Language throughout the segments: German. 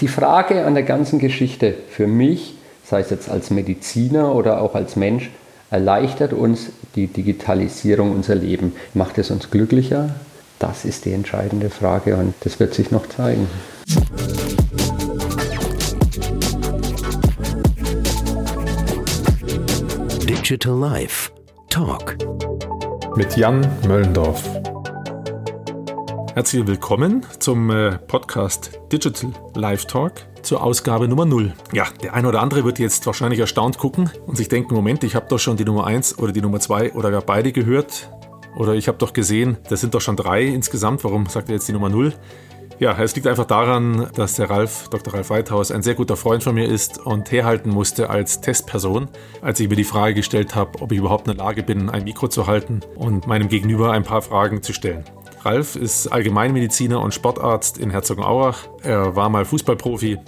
die Frage an der ganzen Geschichte für mich, sei es jetzt als Mediziner oder auch als Mensch, erleichtert uns die Digitalisierung unser Leben? Macht es uns glücklicher? Das ist die entscheidende Frage und das wird sich noch zeigen. Digital Life Talk mit Jan Möllendorf. Herzlich willkommen zum äh, Podcast Digital Live Talk zur Ausgabe Nummer 0. Ja, der eine oder andere wird jetzt wahrscheinlich erstaunt gucken und sich denken, Moment, ich habe doch schon die Nummer 1 oder die Nummer 2 oder gar beide gehört. Oder ich habe doch gesehen, das sind doch schon drei insgesamt, warum sagt er jetzt die Nummer 0? Ja, es liegt einfach daran, dass der Ralf, Dr. Ralf Weithaus, ein sehr guter Freund von mir ist und herhalten musste als Testperson, als ich mir die Frage gestellt habe, ob ich überhaupt in der Lage bin, ein Mikro zu halten und meinem Gegenüber ein paar Fragen zu stellen. Ralf ist Allgemeinmediziner und Sportarzt in Herzogenaurach. Er war mal Fußballprofi,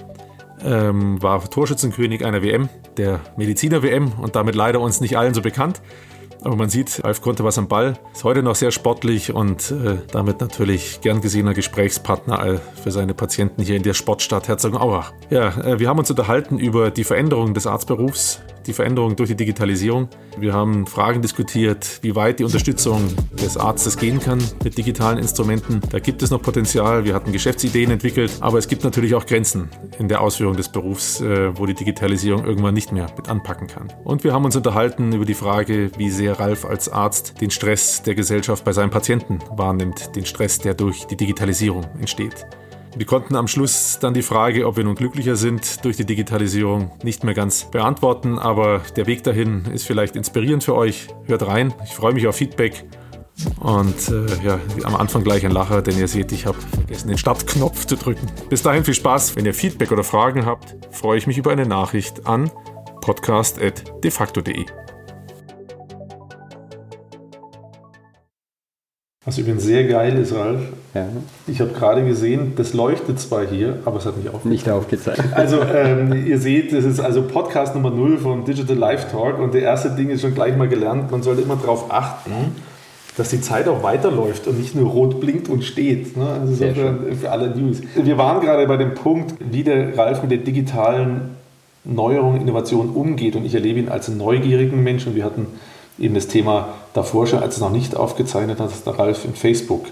ähm, war Torschützenkönig einer WM, der Mediziner-WM und damit leider uns nicht allen so bekannt. Aber man sieht, Ralf konnte was am Ball, ist heute noch sehr sportlich und äh, damit natürlich gern gesehener Gesprächspartner für seine Patienten hier in der Sportstadt Herzogenaurach. Ja, äh, wir haben uns unterhalten über die Veränderung des Arztberufs, die Veränderung durch die Digitalisierung. Wir haben Fragen diskutiert, wie weit die Unterstützung des Arztes gehen kann mit digitalen Instrumenten. Da gibt es noch Potenzial. Wir hatten Geschäftsideen entwickelt, aber es gibt natürlich auch Grenzen in der Ausführung des Berufs, äh, wo die Digitalisierung irgendwann nicht mehr mit anpacken kann. Und wir haben uns unterhalten über die Frage, wie sehr Ralf als Arzt den Stress der Gesellschaft bei seinen Patienten wahrnimmt, den Stress, der durch die Digitalisierung entsteht. Wir konnten am Schluss dann die Frage, ob wir nun glücklicher sind durch die Digitalisierung, nicht mehr ganz beantworten, aber der Weg dahin ist vielleicht inspirierend für euch. Hört rein, ich freue mich auf Feedback. Und äh, ja, am Anfang gleich ein Lacher, denn ihr seht, ich habe vergessen, den Startknopf zu drücken. Bis dahin viel Spaß. Wenn ihr Feedback oder Fragen habt, freue ich mich über eine Nachricht an podcast.defacto.de. Was übrigens sehr geil ist, Ralf. Ja. Ich habe gerade gesehen, das leuchtet zwar hier, aber es hat nicht aufgezeigt. Nicht aufgezeigt. Also ähm, ihr seht, das ist also Podcast Nummer 0 von Digital Life Talk und der erste Ding ist schon gleich mal gelernt, man sollte immer darauf achten, dass die Zeit auch weiterläuft und nicht nur rot blinkt und steht. Ne? Also so für, für alle News. Wir waren gerade bei dem Punkt, wie der Ralf mit der digitalen Neuerung, Innovation umgeht und ich erlebe ihn als neugierigen Menschen. Wir hatten eben das Thema davor schon, als es noch nicht aufgezeichnet hat, dass der Ralf in Facebook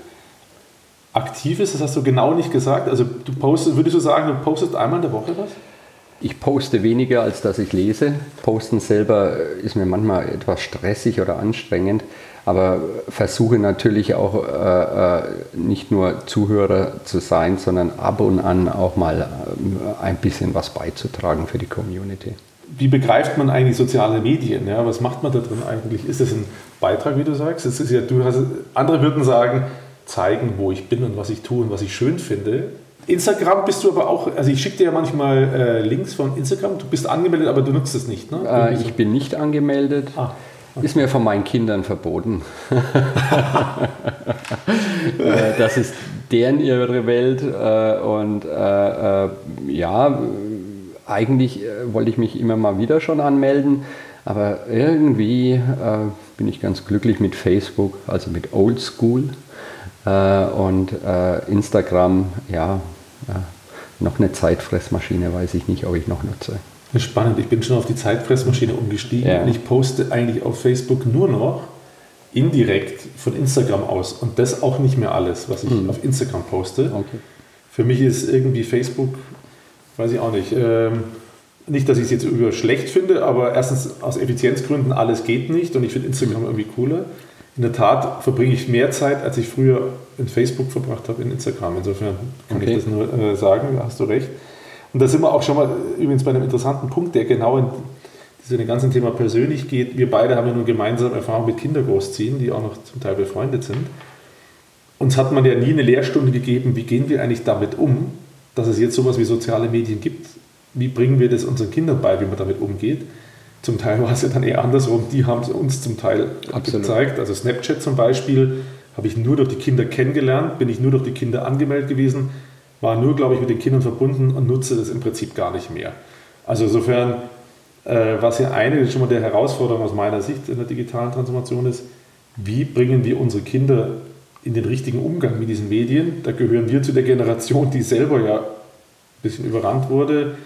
aktiv ist. Das hast du genau nicht gesagt. Also du postest, würdest du sagen, du postest einmal in der Woche was? Ich poste weniger, als dass ich lese. Posten selber ist mir manchmal etwas stressig oder anstrengend, aber versuche natürlich auch äh, äh nicht nur Zuhörer zu sein, sondern ab und an auch mal äh, ein bisschen was beizutragen für die Community wie begreift man eigentlich soziale Medien? Ja? Was macht man da drin eigentlich? Ist das ein Beitrag, wie du sagst? Es ist ja, du hast, andere würden sagen, zeigen, wo ich bin und was ich tue und was ich schön finde. Instagram bist du aber auch, also ich schicke dir ja manchmal äh, Links von Instagram, du bist angemeldet, aber du nutzt es nicht, ne? Äh, ich bin nicht angemeldet. Ah. Ist mir von meinen Kindern verboten. Äh, das ist deren ihre Welt äh, und äh, ja, eigentlich äh, wollte ich mich immer mal wieder schon anmelden, aber irgendwie äh, bin ich ganz glücklich mit Facebook, also mit Oldschool äh, und äh, Instagram, ja, noch eine Zeitfressmaschine, weiß ich nicht, ob ich noch nutze. Spannend, ich bin schon auf die Zeitfressmaschine umgestiegen ja. und ich poste eigentlich auf Facebook nur noch indirekt von Instagram aus und das auch nicht mehr alles, was ich hm. auf Instagram poste. Okay. Für mich ist irgendwie Facebook weiß ich auch nicht. Ähm, nicht, dass ich es jetzt über schlecht finde, aber erstens aus Effizienzgründen, alles geht nicht und ich finde Instagram irgendwie cooler. In der Tat verbringe ich mehr Zeit, als ich früher in Facebook verbracht habe, in Instagram. Insofern kann okay. ich das nur äh, sagen, da hast du recht. Und da sind wir auch schon mal übrigens bei einem interessanten Punkt, der genau in diesem ganzen Thema persönlich geht. Wir beide haben ja nun gemeinsam Erfahrung mit Kindergroßziehen, die auch noch zum Teil befreundet sind. Uns hat man ja nie eine Lehrstunde gegeben, wie gehen wir eigentlich damit um, dass es jetzt sowas wie soziale Medien gibt. Wie bringen wir das unseren Kindern bei, wie man damit umgeht? Zum Teil war es ja dann eher andersrum. Die haben es uns zum Teil Absolut. gezeigt. Also Snapchat zum Beispiel habe ich nur durch die Kinder kennengelernt, bin ich nur durch die Kinder angemeldet gewesen, war nur, glaube ich, mit den Kindern verbunden und nutze das im Prinzip gar nicht mehr. Also insofern, äh, was ja eine schon mal der Herausforderung aus meiner Sicht in der digitalen Transformation ist, wie bringen wir unsere Kinder in den richtigen Umgang mit diesen Medien. Da gehören wir zu der Generation, die selber ja bisschen überrannt wurde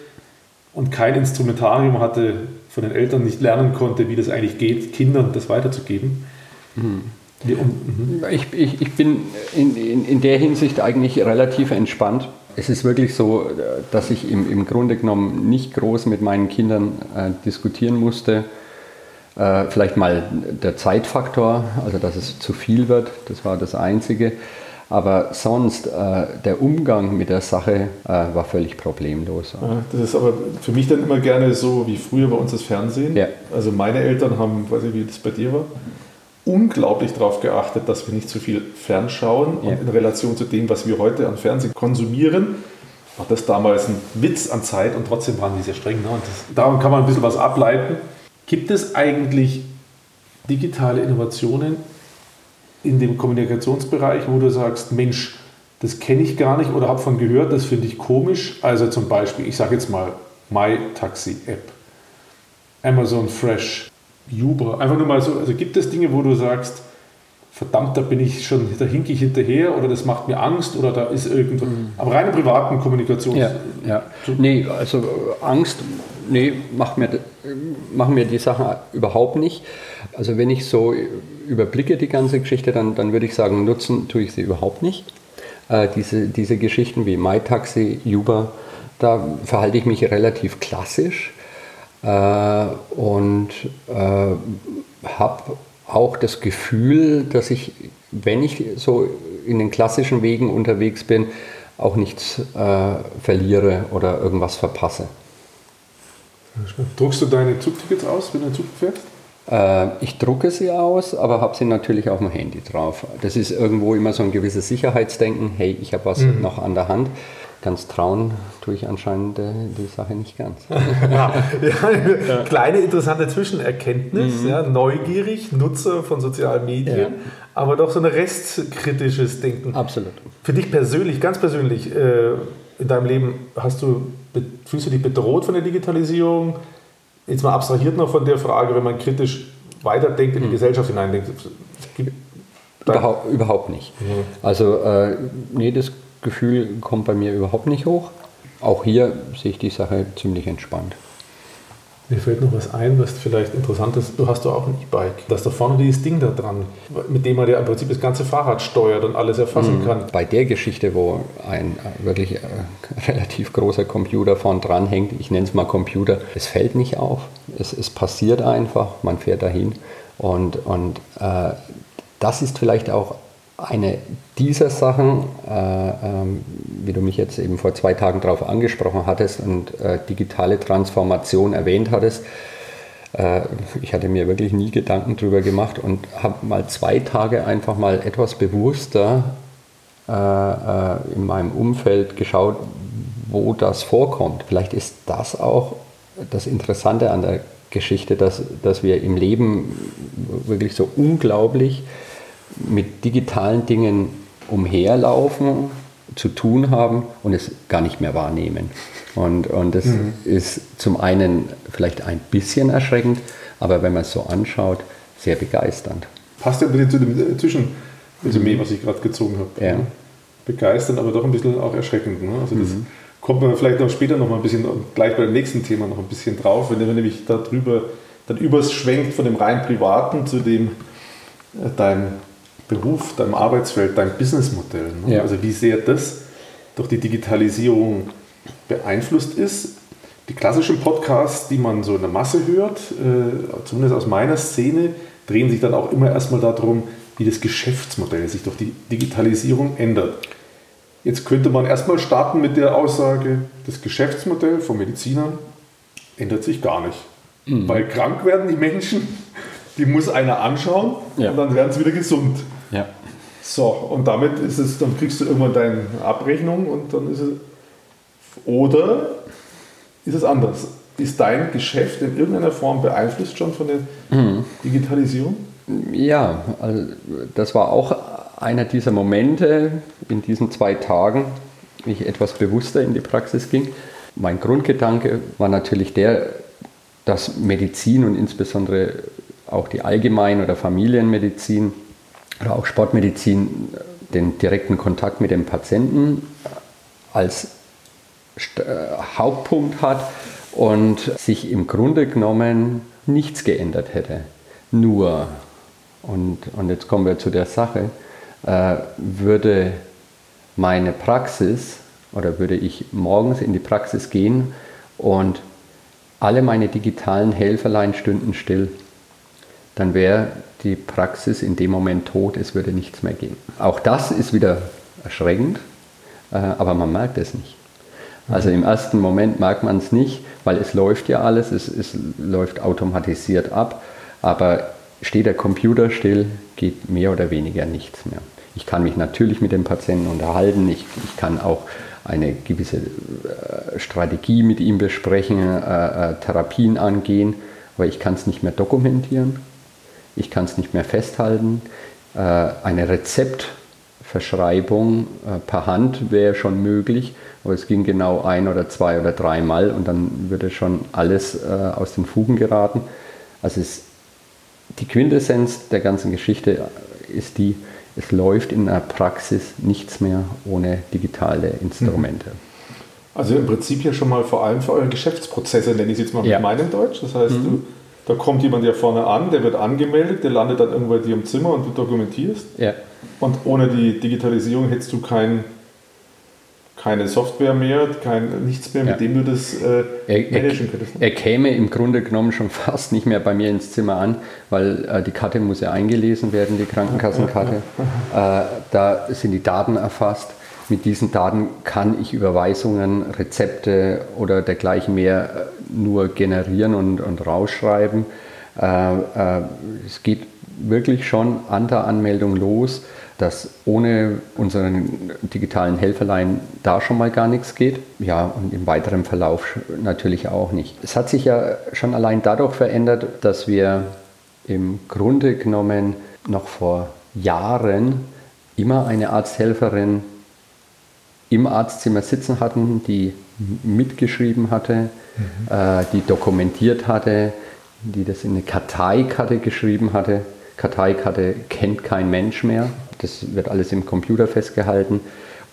und kein Instrumentarium hatte, von den Eltern nicht lernen konnte, wie das eigentlich geht, Kindern das weiterzugeben. Mhm. Ich, ich, ich bin in, in, in der Hinsicht eigentlich relativ entspannt. Es ist wirklich so, dass ich im, im Grunde genommen nicht groß mit meinen Kindern äh, diskutieren musste. Äh, vielleicht mal der Zeitfaktor, also dass es zu viel wird, das war das Einzige. Aber sonst, äh, der Umgang mit der Sache äh, war völlig problemlos. Ja, das ist aber für mich dann immer gerne so wie früher bei uns das Fernsehen. Ja. Also meine Eltern haben, weiß ich wie das bei dir war, unglaublich darauf geachtet, dass wir nicht zu viel fernschauen. Ja. Und in Relation zu dem, was wir heute an Fernsehen konsumieren, war das damals ein Witz an Zeit und trotzdem waren die sehr streng. Ne? Und das, darum kann man ein bisschen was ableiten. Gibt es eigentlich digitale Innovationen in dem Kommunikationsbereich, wo du sagst, Mensch, das kenne ich gar nicht oder habe von gehört, das finde ich komisch. Also zum Beispiel, ich sage jetzt mal My Taxi App, Amazon Fresh, Uber. Einfach nur mal so, also gibt es Dinge, wo du sagst, verdammt, da bin ich schon, da hinke ich hinterher oder das macht mir Angst oder da ist irgendwas. Mhm. Aber reine privaten Kommunikation. Ja, ja. Nee, also Angst, nee, machen mir, machen mir die Sachen überhaupt nicht. Also wenn ich so überblicke die ganze Geschichte, dann, dann würde ich sagen, nutzen tue ich sie überhaupt nicht. Äh, diese, diese Geschichten wie MyTaxi, Uber, da verhalte ich mich relativ klassisch äh, und äh, habe auch das Gefühl, dass ich, wenn ich so in den klassischen Wegen unterwegs bin, auch nichts äh, verliere oder irgendwas verpasse. Druckst du deine Zugtickets aus, wenn du in Zug fährst? Äh, ich drucke sie aus, aber habe sie natürlich auf dem Handy drauf. Das ist irgendwo immer so ein gewisses Sicherheitsdenken. Hey, ich habe was mhm. noch an der Hand. Ganz trauen tue ich anscheinend äh, die Sache nicht ganz. ja, ja, kleine interessante Zwischenerkenntnis. Mhm. Ja, neugierig, Nutzer von sozialen Medien, ja. aber doch so ein restkritisches Denken. Absolut. Für dich persönlich, ganz persönlich, äh, in deinem Leben, hast du, fühlst du dich bedroht von der Digitalisierung? Jetzt mal abstrahiert noch von der Frage, wenn man kritisch weiterdenkt, in die mhm. Gesellschaft hineindenkt. Überhaupt, überhaupt nicht. Mhm. Also, äh, nee, das Gefühl kommt bei mir überhaupt nicht hoch. Auch hier sehe ich die Sache ziemlich entspannt. Mir fällt noch was ein, was vielleicht interessant ist. Du hast doch auch ein E-Bike. Da ist da vorne dieses Ding da dran, mit dem man ja im Prinzip das ganze Fahrrad steuert und alles erfassen mhm. kann. Bei der Geschichte, wo ein äh, wirklich äh, relativ großer Computer vorn dran hängt, ich nenne es mal Computer, es fällt nicht auf. Es, es passiert einfach, man fährt dahin. Und, und äh, das ist vielleicht auch eine dieser Sachen, äh, ähm, wie du mich jetzt eben vor zwei Tagen darauf angesprochen hattest und äh, digitale Transformation erwähnt hattest, äh, ich hatte mir wirklich nie Gedanken darüber gemacht und habe mal zwei Tage einfach mal etwas bewusster äh, äh, in meinem Umfeld geschaut, wo das vorkommt. Vielleicht ist das auch das Interessante an der Geschichte, dass, dass wir im Leben wirklich so unglaublich mit digitalen Dingen umherlaufen, zu tun haben und es gar nicht mehr wahrnehmen. Und, und das mhm. ist zum einen vielleicht ein bisschen erschreckend, aber wenn man es so anschaut, sehr begeisternd. Passt ja ein bisschen zu dem Zwischenresümee, was ich gerade gezogen habe. Ja. Begeisternd, aber doch ein bisschen auch erschreckend. Ne? Also das mhm. kommt man vielleicht noch später noch mal ein bisschen, gleich bei dem nächsten Thema noch ein bisschen drauf, wenn man nämlich darüber dann überschwenkt von dem rein privaten zu dem äh, deinem Beruf, deinem Arbeitsfeld, deinem Businessmodell. Ne? Ja. Also wie sehr das durch die Digitalisierung beeinflusst ist. Die klassischen Podcasts, die man so in der Masse hört, äh, zumindest aus meiner Szene, drehen sich dann auch immer erstmal darum, wie das Geschäftsmodell sich durch die Digitalisierung ändert. Jetzt könnte man erstmal starten mit der Aussage, das Geschäftsmodell von Medizinern ändert sich gar nicht. Mhm. Weil krank werden die Menschen, die muss einer anschauen ja. und dann werden sie wieder gesund. Ja. So, und damit ist es, dann kriegst du irgendwann deine Abrechnung und dann ist es. Oder ist es anders? Ist dein Geschäft in irgendeiner Form beeinflusst schon von der mhm. Digitalisierung? Ja, also das war auch einer dieser Momente in diesen zwei Tagen, wie ich etwas bewusster in die Praxis ging. Mein Grundgedanke war natürlich der, dass Medizin und insbesondere auch die Allgemein- oder Familienmedizin oder auch Sportmedizin den direkten Kontakt mit dem Patienten als äh, Hauptpunkt hat und sich im Grunde genommen nichts geändert hätte. Nur, und, und jetzt kommen wir zu der Sache, äh, würde meine Praxis oder würde ich morgens in die Praxis gehen und alle meine digitalen Helferlein stünden still, dann wäre die Praxis in dem Moment tot, es würde nichts mehr gehen. Auch das ist wieder erschreckend, äh, aber man merkt es nicht. Also im ersten Moment merkt man es nicht, weil es läuft ja alles, es, es läuft automatisiert ab, aber steht der Computer still, geht mehr oder weniger nichts mehr. Ich kann mich natürlich mit dem Patienten unterhalten, ich, ich kann auch eine gewisse äh, Strategie mit ihm besprechen, äh, äh, Therapien angehen, aber ich kann es nicht mehr dokumentieren, ich kann es nicht mehr festhalten. Äh, eine Rezeptverschreibung äh, per Hand wäre schon möglich, aber es ging genau ein oder zwei oder dreimal und dann würde schon alles äh, aus den Fugen geraten. Also es, die Quintessenz der ganzen Geschichte ist die, es läuft in der Praxis nichts mehr ohne digitale Instrumente. Mhm. Also im Prinzip ja schon mal vor allem für eure Geschäftsprozesse, nenne ich es jetzt mal ja. mit meinem Deutsch. Das heißt, mhm. du, da kommt jemand ja vorne an, der wird angemeldet, der landet dann irgendwo in dir im Zimmer und du dokumentierst. Ja. Und ohne die Digitalisierung hättest du kein keine Software mehr, kein, nichts mehr, mit ja. dem du das äh, managen könntest. Er, er, käme im Grunde genommen schon fast nicht mehr bei mir ins Zimmer an, weil äh, die Karte muss ja eingelesen werden, die Krankenkassenkarte. Äh, da sind die Daten erfasst. Mit diesen Daten kann ich Überweisungen, Rezepte oder dergleichen mehr äh, nur generieren und, und rausschreiben. Äh, äh, es geht wirklich schon an der Anmeldung los dass ohne unseren digitalen Helferlein da schon mal gar nichts geht. Ja, und im weiteren Verlauf natürlich auch nicht. Es hat sich ja schon allein dadurch verändert, dass wir im Grunde genommen noch vor Jahren immer eine Arzthelferin im Arztzimmer sitzen hatten, die mitgeschrieben hatte, mhm. äh, die dokumentiert hatte, die das in eine Karteikarte geschrieben hatte. Karteikarte kennt kein Mensch mehr. Das wird alles im Computer festgehalten.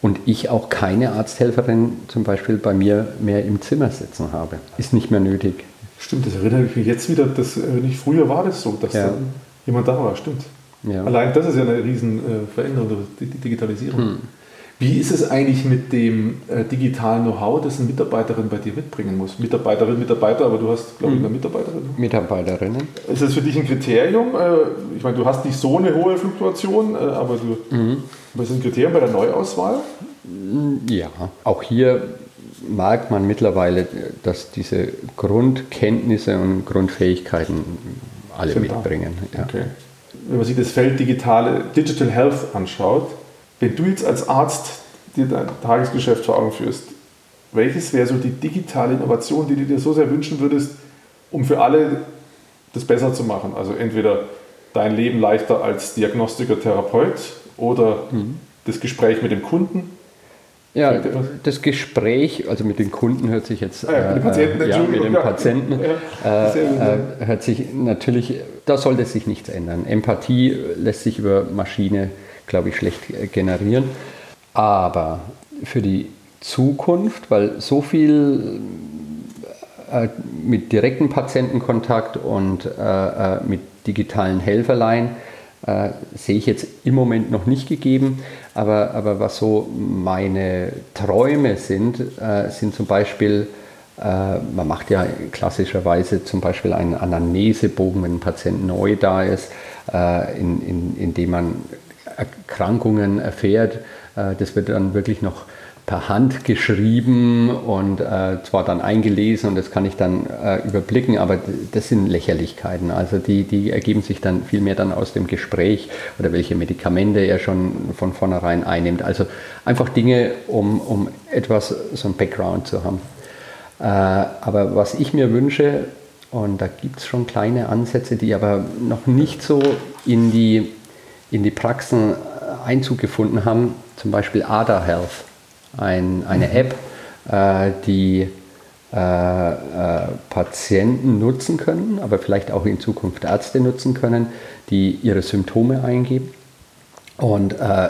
Und ich auch keine Arzthelferin zum Beispiel bei mir mehr im Zimmer sitzen habe. Ist nicht mehr nötig. Stimmt, das erinnere ich mich jetzt wieder, dass äh, nicht früher war das so, dass ja. jemand da war. Stimmt. Ja. Allein das ist ja eine riesen äh, Veränderung, die Digitalisierung. Hm. Wie ist es eigentlich mit dem äh, digitalen Know-how, das eine Mitarbeiterin bei dir mitbringen muss? Mitarbeiterin, Mitarbeiter, aber du hast, glaube ich, eine Mitarbeiterin. Mitarbeiterinnen. Ist das für dich ein Kriterium? Äh, ich meine, du hast nicht so eine hohe Fluktuation, äh, aber du, mhm. was ist ein Kriterium bei der Neuauswahl? Ja, auch hier merkt man mittlerweile, dass diese Grundkenntnisse und Grundfähigkeiten alle Sind mitbringen. Ja. Okay. Wenn man sich das Feld digitale, Digital Health anschaut, wenn du jetzt als Arzt dir dein Tagesgeschäft vor Augen führst, welches wäre so die digitale Innovation, die du dir so sehr wünschen würdest, um für alle das besser zu machen? Also entweder dein Leben leichter als Diagnostiker, Therapeut oder mhm. das Gespräch mit dem Kunden. Ja, das Gespräch, also mit den Kunden hört sich jetzt, ja, mit, Patienten, äh, ja, mit dem Patienten, ja, äh, äh, hört sich natürlich, da sollte sich nichts ändern. Empathie lässt sich über Maschine glaube ich, schlecht generieren. Aber für die Zukunft, weil so viel äh, mit direktem Patientenkontakt und äh, äh, mit digitalen Helferlein sehe ich jetzt im Moment noch nicht gegeben. Aber, aber was so meine Träume sind, sind zum Beispiel, man macht ja klassischerweise zum Beispiel einen Anamnesebogen, wenn ein Patient neu da ist, in, in, in man Erkrankungen erfährt. Äh, das wird dann wirklich noch per Hand geschrieben und äh, zwar dann eingelesen und das kann ich dann äh, überblicken, aber das sind Lächerlichkeiten. Also die, die ergeben sich dann vielmehr dann aus dem Gespräch oder welche Medikamente er schon von vornherein einnimmt. Also einfach Dinge, um, um etwas, so ein Background zu haben. Aber was ich mir wünsche, und da gibt es schon kleine Ansätze, die aber noch nicht so in die in die Praxen Einzug gefunden haben, zum Beispiel Ada Health, ein, eine mhm. App, äh, die äh, äh, Patienten nutzen können, aber vielleicht auch in Zukunft Ärzte nutzen können, die ihre Symptome eingeben und äh,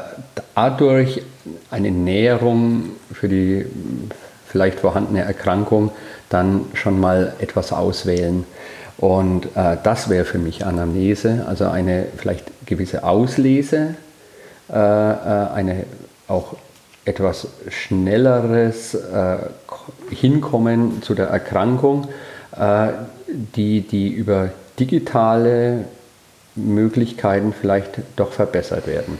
dadurch eine Näherung für, die, vielleicht vorhandene Erkrankung dann schon mal etwas auswählen. Und äh, das wäre für mich Anamnese, also eine vielleicht gewisse Auslese, äh, äh eine auch etwas schnelleres äh, Hinkommen zu der Erkrankung, äh, die, die über digitale Möglichkeiten vielleicht doch verbessert werden.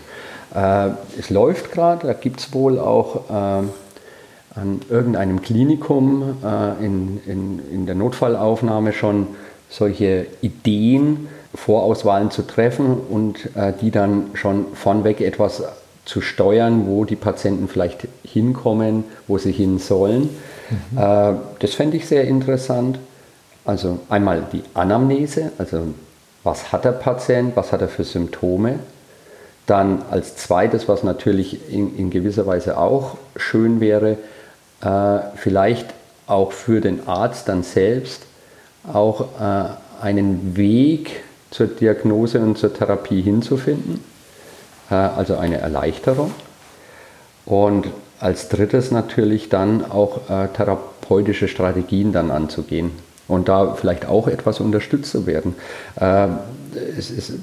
Äh, es läuft gerade, da gibt es wohl auch an irgendeinem Klinikum in, in, in der Notfallaufnahme schon solche Ideen, Vorauswahlen zu treffen und äh, die dann schon vornweg etwas zu steuern, wo die Patienten vielleicht hinkommen, wo sie hin sollen. Mhm. Äh, das fände ich sehr interessant. Also einmal die Anamnese, also was hat der Patient, was hat er für Symptome. Dann als zweites, was natürlich in, in gewisser Weise auch schön wäre, äh, vielleicht auch für den Arzt dann selbst auch äh, einen Weg zur Diagnose und zur Therapie hinzufinden, äh, also eine Erleichterung. Und als drittes natürlich dann auch äh, therapeutische Strategien dann anzugehen und da vielleicht auch etwas unterstützt zu werden. Äh, es, es,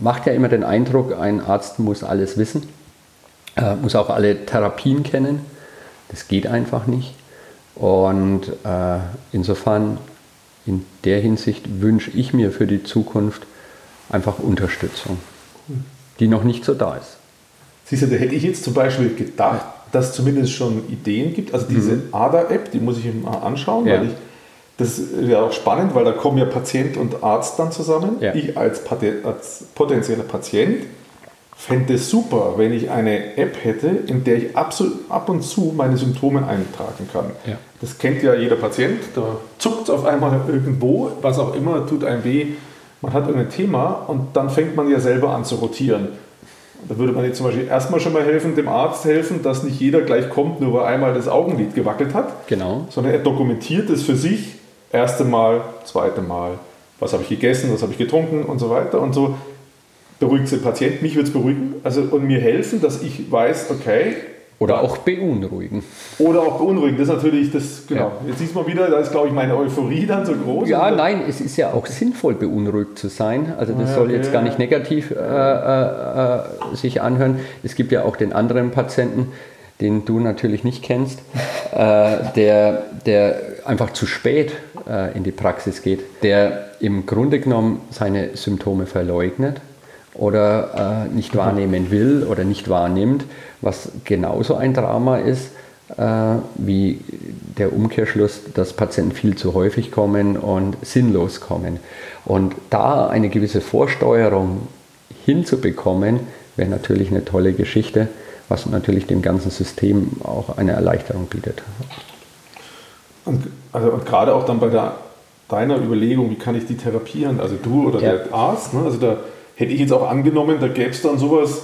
macht ja immer den Eindruck, ein Arzt muss alles wissen, äh, muss auch alle Therapien kennen. Das geht einfach nicht. Und äh, insofern in der Hinsicht wünsche ich mir für die Zukunft einfach Unterstützung, die noch nicht so da ist. Siehst du, da hätte ich jetzt zum Beispiel gedacht, dass es zumindest schon Ideen gibt. Also diese mhm. ADA-App, die muss ich mir mal anschauen, ja. weil ich, das ist ja auch spannend, weil da kommen ja Patient und Arzt dann zusammen. Ja. Ich als, als potenzieller Patient fände es super, wenn ich eine App hätte, in der ich ab und zu meine Symptome eintragen kann. Ja. Das kennt ja jeder Patient, da zuckt es auf einmal irgendwo, was auch immer, tut einem weh. Man hat irgendein Thema und dann fängt man ja selber an zu rotieren. Da würde man jetzt zum Beispiel erstmal schon mal helfen, dem Arzt helfen, dass nicht jeder gleich kommt, nur weil einmal das Augenlid gewackelt hat. Genau. Sondern er dokumentiert es für sich. Erste Mal, zweite Mal, was habe ich gegessen, was habe ich getrunken und so weiter. Und so beruhigt den Patient, mich wird es beruhigen also, und mir helfen, dass ich weiß, okay. Oder auch beunruhigen. Oder auch beunruhigen, das ist natürlich das, genau. Ja. Jetzt siehst mal wieder, da ist, glaube ich, meine Euphorie dann so groß. Ja, nein, es ist ja auch sinnvoll, beunruhigt zu sein. Also das ja, soll okay. jetzt gar nicht negativ äh, äh, äh, sich anhören. Es gibt ja auch den anderen Patienten, den du natürlich nicht kennst, äh, der, der einfach zu spät äh, in die Praxis geht, der im Grunde genommen seine Symptome verleugnet oder äh, nicht wahrnehmen will oder nicht wahrnimmt, was genauso ein Drama ist äh, wie der Umkehrschluss, dass Patienten viel zu häufig kommen und sinnlos kommen. Und da eine gewisse Vorsteuerung hinzubekommen, wäre natürlich eine tolle Geschichte, was natürlich dem ganzen System auch eine Erleichterung bietet. Und, also, und gerade auch dann bei der, deiner Überlegung, wie kann ich die therapieren, also du oder ja. der Arzt, ne? also da hätte ich jetzt auch angenommen, da gäbe es dann sowas,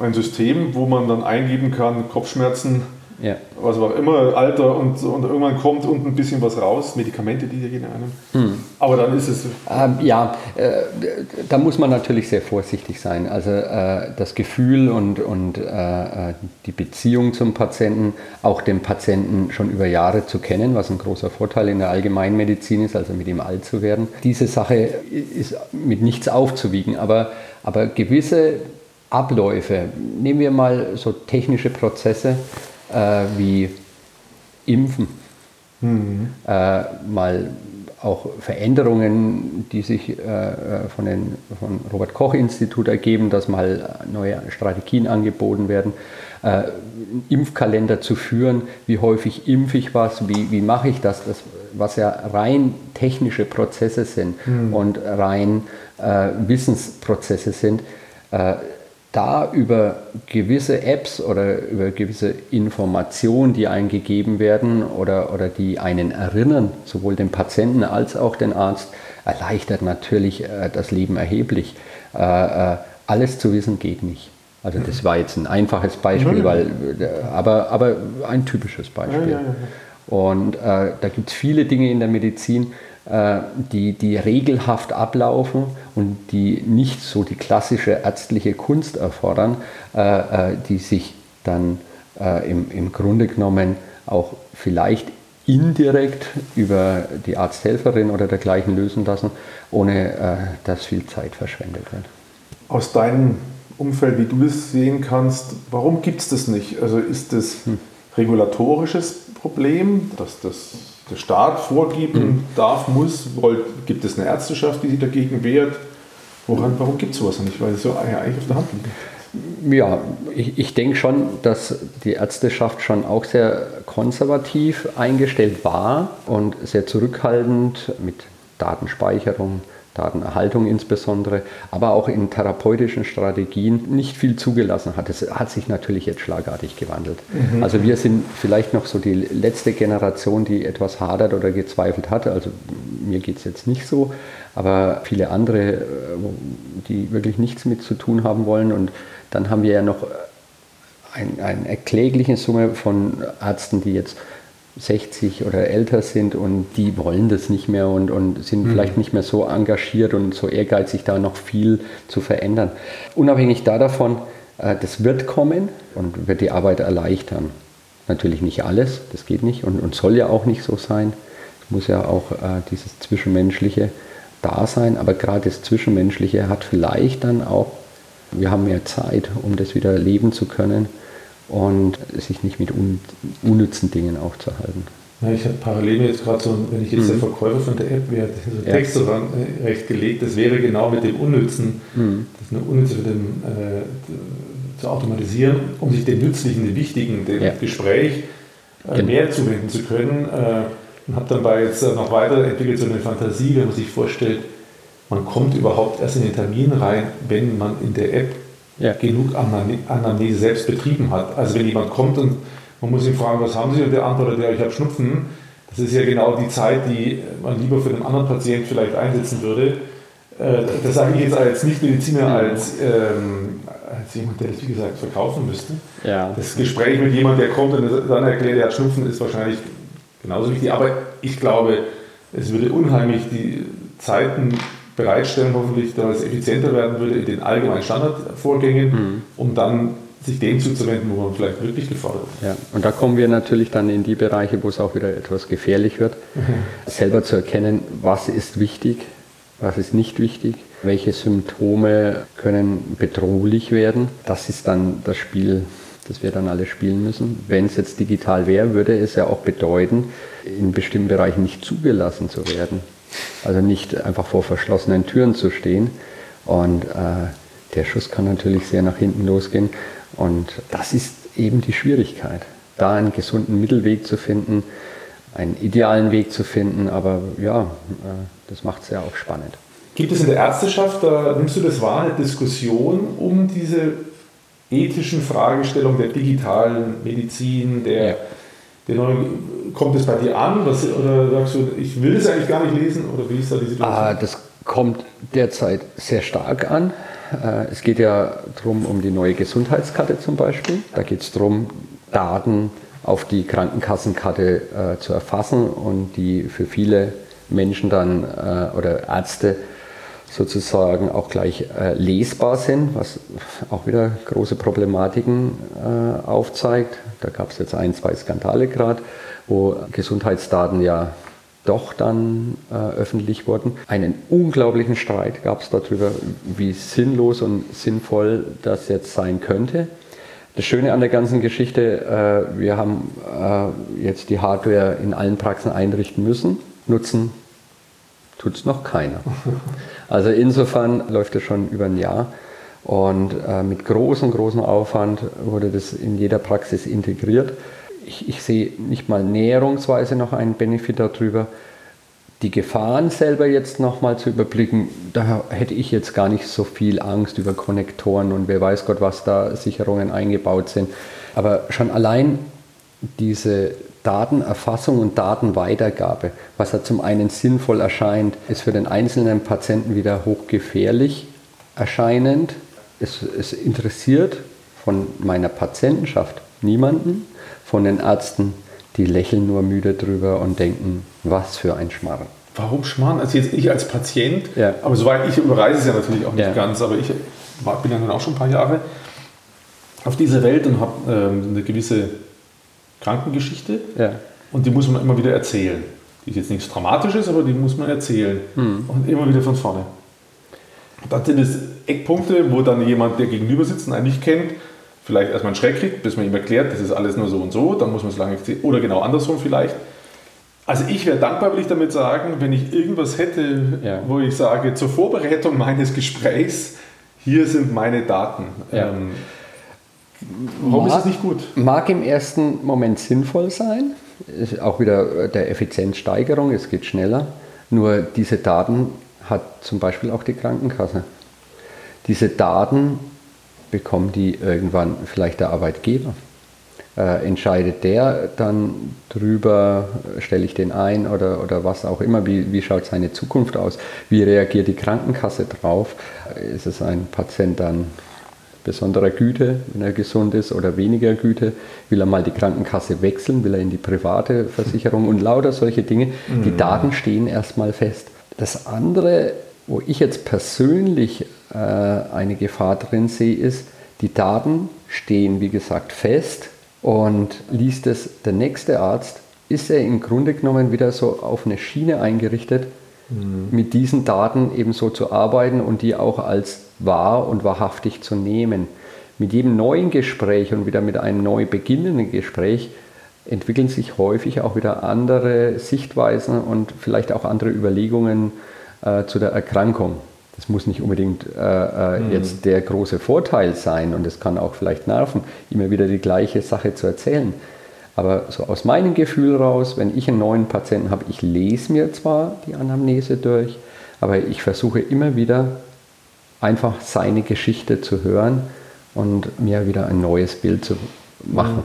ein System, wo man dann eingeben kann, Kopfschmerzen, ja. was auch immer, Alter und, und irgendwann kommt und ein bisschen was raus, Medikamente, die dir gehen einem. Hm. Aber dann ist es. Ähm, ja, äh, da muss man natürlich sehr vorsichtig sein. Also äh, das Gefühl und, und äh, die Beziehung zum Patienten, auch den Patienten schon über Jahre zu kennen, was ein großer Vorteil in der Allgemeinmedizin ist, also mit ihm alt zu werden. Diese Sache ist mit nichts aufzuwiegen, aber, aber gewisse Abläufe, nehmen wir mal so technische Prozesse, äh, wie Impfen, mhm. äh, mal auch Veränderungen, die sich äh, von dem von Robert Koch Institut ergeben, dass mal neue Strategien angeboten werden, äh, Impfkalender zu führen, wie häufig impfe ich was, wie, wie mache ich das, das, was ja rein technische Prozesse sind mhm. und rein äh, Wissensprozesse sind äh, da über gewisse Apps oder über gewisse Informationen, die eingegeben werden oder, oder die einen erinnern, sowohl den Patienten als auch den Arzt, erleichtert natürlich äh, das Leben erheblich. Äh, äh, alles zu wissen geht nicht. Also das war jetzt ein einfaches Beispiel, weil, äh, aber, aber ein typisches Beispiel. Und äh, da gibt es viele Dinge in der Medizin, die, die regelhaft ablaufen und die nicht so die klassische ärztliche Kunst erfordern, äh, äh, die sich dann im, im Grunde genommen auch vielleicht indirekt über die Arzthelferin oder dergleichen lösen lassen, ohne äh, dass viel Zeit verschwendet wird. Aus deinem Umfeld, wie du das sehen kannst, warum gibt es das nicht? Also ist das hm. regulatorisches Problem, dass das der Staat vorgeben hm. darf, muss? Gibt es eine Ärzteschaft, die sich dagegen wehrt? Woran, warum gibt es sowas nicht? Weil es so eigentlich auf der Hand liegt. Ja, ich, ich denke schon, dass die Ärzteschaft schon auch sehr konservativ eingestellt war und sehr zurückhaltend mit Datenspeicherung, Datenerhaltung insbesondere, aber auch in therapeutischen Strategien nicht viel zugelassen hat. Es hat sich natürlich jetzt schlagartig gewandelt. Mhm. Also wir sind vielleicht noch so die letzte Generation, die etwas hadert oder gezweifelt hat. Also mir geht es jetzt nicht so, aber viele andere, äh, die wirklich nichts mit zu tun haben wollen und dann haben wir ja noch ein, eine erklägliche Summe von Ärzten, die jetzt 60 oder älter sind und die wollen das nicht mehr und, und sind mhm. vielleicht nicht mehr so engagiert und so ehrgeizig, da noch viel zu verändern. Unabhängig davon, äh, das wird kommen und wird die Arbeit erleichtern. Natürlich nicht alles, das geht nicht und, und soll ja auch nicht so sein. Es muss ja auch äh, dieses Zwischenmenschliche da sein, aber gerade das Zwischenmenschliche hat vielleicht dann auch wir haben mehr Zeit, um das wieder leben zu können und sich nicht mit un unnützen Dingen aufzuhalten. Ja, ich habe parallel jetzt gerade so, wenn ich jetzt mhm. der Verkäufer von der App wäre, so ja. Text so äh, recht gelegt, das wäre genau mit dem Unnützen, mhm. das eine Unnütze für den, äh, zu automatisieren, um sich dem Nützlichen, dem Wichtigen, dem ja. Gespräch äh, genau. mehr zuwenden zu können. Äh, und habe dann bei jetzt noch weiterentwickelt so eine Fantasie, wenn man sich vorstellt, man kommt überhaupt erst in den Termin rein, wenn man in der App ja. genug Anamnese selbst betrieben hat. Also wenn jemand kommt und man muss ihn fragen, was haben Sie? Und der antwortet, ja, ich habe Schnupfen. Das ist ja genau die Zeit, die man lieber für einen anderen Patienten vielleicht einsetzen würde. Äh, das sage ich jetzt als Nichtmediziner, als, ähm, als jemand, der das, wie gesagt, verkaufen müsste. Ja. Das Gespräch mit jemandem, der kommt und dann erklärt, er hat Schnupfen, ist wahrscheinlich genauso wichtig. Aber ich glaube, es würde unheimlich die Zeiten bereitstellen, hoffentlich, dass es effizienter werden würde in den allgemeinen Standardvorgängen, mhm. um dann sich dem zuzuwenden, wo man vielleicht wirklich gefordert ist. Ja, und da kommen wir natürlich dann in die Bereiche, wo es auch wieder etwas gefährlich wird, mhm. selber zu erkennen, was ist wichtig, was ist nicht wichtig, welche Symptome können bedrohlich werden. Das ist dann das Spiel, das wir dann alle spielen müssen. Wenn es jetzt digital wäre, würde es ja auch bedeuten, in bestimmten Bereichen nicht zugelassen zu werden. Also nicht einfach vor verschlossenen Türen zu stehen. Und äh, der Schuss kann natürlich sehr nach hinten losgehen. Und das ist eben die Schwierigkeit, da einen gesunden Mittelweg zu finden, einen idealen Weg zu finden. Aber ja, äh, das macht es ja auch spannend. Gibt es in der Ärzteschaft, da nimmst du das wahr, eine Diskussion um diese ethischen Fragestellungen der digitalen Medizin, der ja kommt es bei dir an was, oder sagst du, ich will es eigentlich gar nicht lesen oder wie ist da die Situation? Ah, das kommt derzeit sehr stark an. Äh, es geht ja darum, um die neue Gesundheitskarte zum Beispiel. Da geht es darum, Daten auf die Krankenkassenkarte äh, zu erfassen und die für viele Menschen dann äh, oder Ärzte sozusagen auch gleich äh, lesbar sind, was auch wieder große Problematiken äh, aufzeigt. Da gab es jetzt ein, zwei Skandale gerade, wo Gesundheitsdaten ja doch dann äh, öffentlich wurden. Einen unglaublichen Streit gab es darüber, wie sinnlos und sinnvoll das jetzt sein könnte. Das Schöne an der ganzen Geschichte, äh, wir haben äh, jetzt die Hardware in allen Praxen einrichten müssen, nutzen tut es noch keiner. Also insofern läuft es schon über ein Jahr und äh, mit großem, großem Aufwand wurde das in jeder Praxis integriert. Ich, ich sehe nicht mal näherungsweise noch einen Benefit darüber. Die Gefahren selber jetzt nochmal zu überblicken, da hätte ich jetzt gar nicht so viel Angst über Konnektoren und wer weiß Gott, was da Sicherungen eingebaut sind. Aber schon allein diese Datenerfassung und Datenweitergabe, was ja zum einen sinnvoll erscheint, ist für den einzelnen Patienten wieder hochgefährlich erscheinend. Es, es interessiert von meiner Patientenschaft niemanden, von den Ärzten, die lächeln nur müde drüber und denken, was für ein Schmarrn. Warum Schmarrn? Also jetzt ich als Patient, ja. aber soweit ich überreise es ja natürlich auch nicht ja. ganz, aber ich bin ja nun auch schon ein paar Jahre auf dieser Welt und habe ähm, eine gewisse Krankengeschichte Ja. und die muss man immer wieder erzählen. Die ist jetzt nichts Dramatisches, aber die muss man erzählen. Und immer wieder von vorne. Und dann sind es Eckpunkte, wo dann jemand, der gegenüber sitzt und einen nicht kennt, vielleicht erstmal einen Schreck kriegt, bis man ihm erklärt, das ist alles nur so und so, dann muss man es lange erzählen. Oder genau andersrum vielleicht. Also ich wäre dankbar, will ich damit sagen, wenn ich irgendwas hätte, Ja. wo ich sage, zur Vorbereitung meines Gesprächs, hier sind meine Daten. Ja. Ähm, warum ist Mag- es nicht gut? Mag im ersten Moment sinnvoll sein, ist auch wieder der Effizienzsteigerung, es geht schneller. Nur diese Daten hat zum Beispiel auch die Krankenkasse. Diese Daten bekommt die irgendwann vielleicht der Arbeitgeber. Äh, entscheidet der dann drüber, stelle ich den ein oder, oder was auch immer, wie, wie schaut seine Zukunft aus, wie reagiert die Krankenkasse drauf, ist es ein Patient dann besonderer Güte, wenn er gesund ist, oder weniger Güte? Will er mal die Krankenkasse wechseln? Will er in die private Versicherung? Und lauter solche Dinge. Die Daten stehen erstmal fest. Das andere, wo ich jetzt persönlich äh, eine Gefahr drin sehe, ist, die Daten stehen, wie gesagt, fest und liest es der nächste Arzt, ist er im Grunde genommen wieder so auf eine Schiene eingerichtet, mit diesen Daten eben so zu arbeiten und die auch als wahr und wahrhaftig zu nehmen. Mit jedem neuen Gespräch und wieder mit einem neu beginnenden Gespräch entwickeln sich häufig auch wieder andere Sichtweisen und vielleicht auch andere Überlegungen äh, zu der Erkrankung. Das muss nicht unbedingt äh, äh, jetzt der große Vorteil sein und es kann auch vielleicht nerven, immer wieder die gleiche Sache zu erzählen. Aber so aus meinem Gefühl raus, wenn ich einen neuen Patienten habe, ich lese mir zwar die Anamnese durch, aber ich versuche immer wieder einfach seine Geschichte zu hören und mir wieder ein neues Bild zu machen.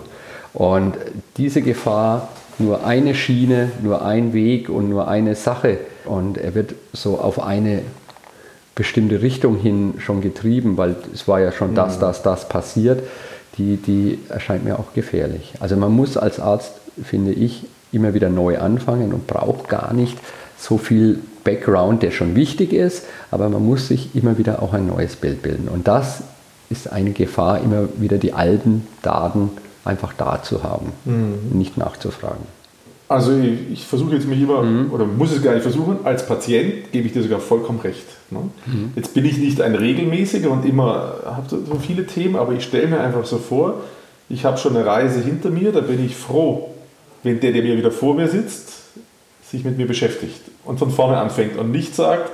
Und diese Gefahr, nur eine Schiene, nur ein Weg und nur eine Sache und er wird so auf eine bestimmte Richtung hin schon getrieben, weil es war ja schon das, das, das passiert, die, die erscheint mir auch gefährlich. Also man muss als Arzt, finde ich, immer wieder neu anfangen und braucht gar nicht so viel Background, der schon wichtig ist, aber man muss sich immer wieder auch ein neues Bild bilden. Und das ist eine Gefahr, immer wieder die alten Daten einfach da zu haben, nicht nachzufragen. Also ich, ich versuche jetzt mich immer, oder muss es gar nicht versuchen, als Patient gebe ich dir sogar vollkommen recht. Ne? Jetzt bin ich nicht ein regelmäßiger und immer habe so, so viele Themen, aber ich stelle mir einfach so vor, ich habe schon eine Reise hinter mir, da bin ich froh, wenn der, der mir wieder vor mir sitzt, sich mit mir beschäftigt und von vorne anfängt und nicht sagt,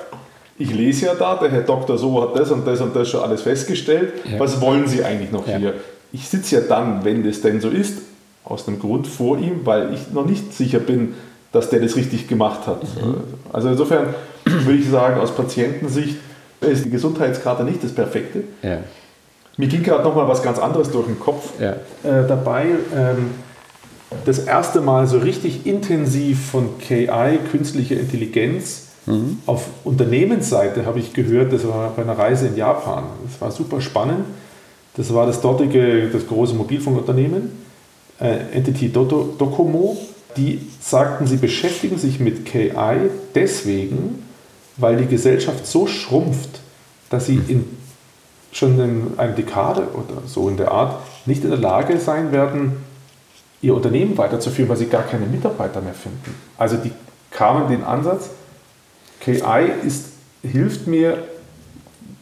ich lese ja da, der Herr Doktor so hat das und das und das schon alles festgestellt, Ja. was wollen Sie eigentlich noch Ja. hier? Ich sitze ja dann, wenn das denn so ist, aus einem Grund vor ihm, weil ich noch nicht sicher bin, dass der das richtig gemacht hat. Also insofern würde ich sagen, aus Patientensicht ist die Gesundheitskarte nicht das Perfekte. Ja, Mir ging gerade noch mal was ganz anderes durch den Kopf äh, dabei. Ähm, das erste Mal so richtig intensiv von KI, künstlicher Intelligenz, auf Unternehmensseite habe ich gehört, das war bei einer Reise in Japan. Das war super spannend. Das war das dortige, das große Mobilfunkunternehmen, äh, Entity Doto, Docomo. Die sagten, sie beschäftigen sich mit KI deswegen, weil die Gesellschaft so schrumpft, dass sie in schon in einer Dekade oder so in der Art nicht in der Lage sein werden, ihr Unternehmen weiterzuführen, weil sie gar keine Mitarbeiter mehr finden. Also die kamen den Ansatz, KI ist, hilft mir,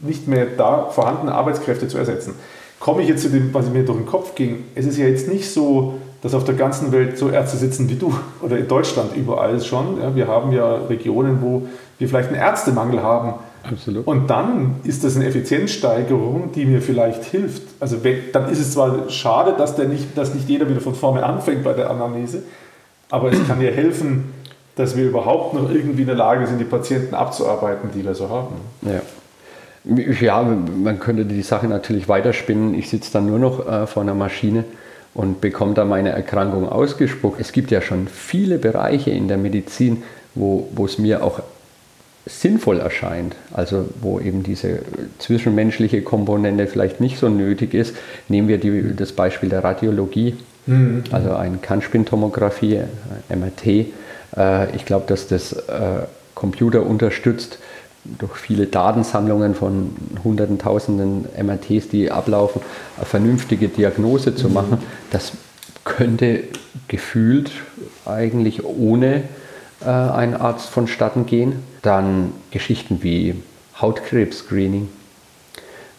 nicht mehr da vorhandene Arbeitskräfte zu ersetzen. Komme ich jetzt zu dem, was mir durch den Kopf ging, es ist ja jetzt nicht so, dass auf der ganzen Welt so Ärzte sitzen wie du oder in Deutschland überall schon. Ja, wir haben ja Regionen, wo wir vielleicht einen Ärztemangel haben. Absolut. Und dann ist das eine Effizienzsteigerung, die mir vielleicht hilft. Also wenn, dann ist es zwar schade, dass, der nicht, dass nicht jeder wieder von vorne anfängt bei der Anamnese, aber es kann ja helfen, dass wir überhaupt noch irgendwie in der Lage sind, die Patienten abzuarbeiten, die wir so haben. Ja. Ja, man könnte die Sache natürlich weiterspinnen. Ich sitze dann nur noch äh, vor einer Maschine und bekomme da meine Erkrankung ausgespuckt. Es gibt ja schon viele Bereiche in der Medizin, wo, wo es mir auch sinnvoll erscheint, also wo eben diese zwischenmenschliche Komponente vielleicht nicht so nötig ist. Nehmen wir die, das Beispiel der Radiologie, also eine Kernspintomographie, ein MRT. Äh, ich glaube, dass das äh, Computer unterstützt durch viele Datensammlungen von Hunderten, Tausenden MRTs, die ablaufen, eine vernünftige Diagnose zu machen. Das könnte gefühlt eigentlich ohne äh, einen Arzt vonstatten gehen. Dann Geschichten wie Hautkrebs-Screening,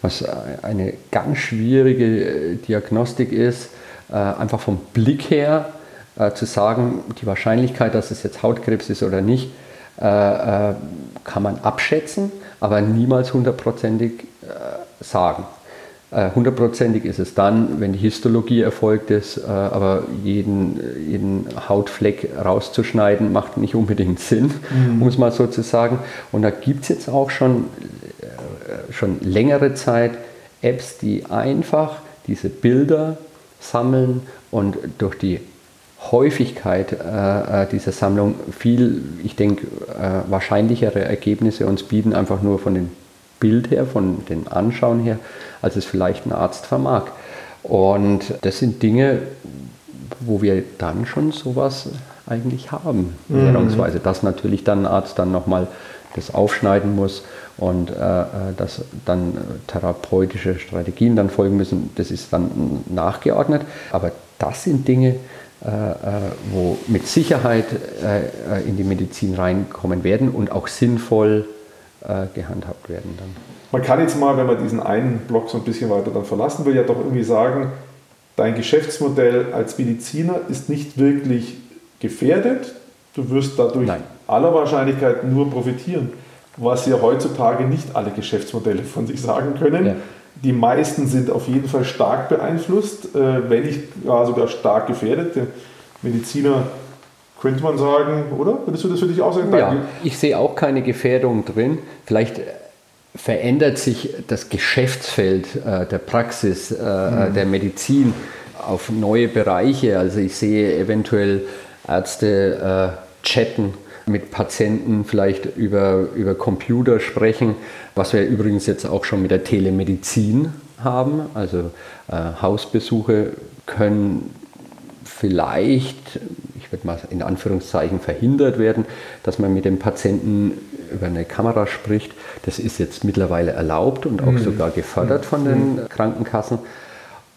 was eine ganz schwierige äh, Diagnostik ist, äh, einfach vom Blick her äh, zu sagen, die Wahrscheinlichkeit, dass es jetzt Hautkrebs ist oder nicht, kann man abschätzen, aber niemals hundertprozentig sagen. Hundertprozentig ist es dann, wenn die Histologie erfolgt ist, aber jeden, jeden Hautfleck rauszuschneiden, macht nicht unbedingt Sinn, mhm. um es mal so zu sagen. Und da gibt es jetzt auch schon, schon längere Zeit Apps, die einfach diese Bilder sammeln und durch die Häufigkeit äh, äh, dieser Sammlung viel, ich denke, äh, wahrscheinlichere Ergebnisse uns bieten, einfach nur von dem Bild her, von den Anschauen her, als es vielleicht ein Arzt vermag. Und das sind Dinge, wo wir dann schon sowas eigentlich haben, mhm. dass natürlich dann ein Arzt dann nochmal das aufschneiden muss und äh, äh, dass dann therapeutische Strategien dann folgen müssen, das ist dann nachgeordnet. Aber das sind Dinge, äh, äh wo mit Sicherheit äh, äh, in die Medizin reinkommen werden und auch sinnvoll gehandhabt werden dann. Man kann jetzt mal, wenn man diesen einen Block so ein bisschen weiter dann verlassen will, ja doch irgendwie sagen, dein Geschäftsmodell als Mediziner ist nicht wirklich gefährdet. Du wirst dadurch Nein. aller Wahrscheinlichkeit nur profitieren was ja heutzutage nicht alle Geschäftsmodelle von sich sagen können. Ja. Die meisten sind auf jeden Fall stark beeinflusst, äh, wenn nicht sogar stark gefährdet. Der Mediziner könnte man sagen, oder? Würdest du das für dich auch sagen? Ja, ich sehe auch keine Gefährdung drin. Vielleicht verändert sich das Geschäftsfeld äh, der Praxis, äh, mhm. der Medizin auf neue Bereiche. Also ich sehe eventuell Ärzte chatten mit Patienten vielleicht über, über Computer sprechen, was wir übrigens jetzt auch schon mit der Telemedizin haben. Also äh, Hausbesuche können vielleicht, ich würde mal in Anführungszeichen, verhindert werden, dass man mit dem Patienten über eine Kamera spricht. Das ist jetzt mittlerweile erlaubt und auch mhm. sogar gefördert von den mhm. Krankenkassen.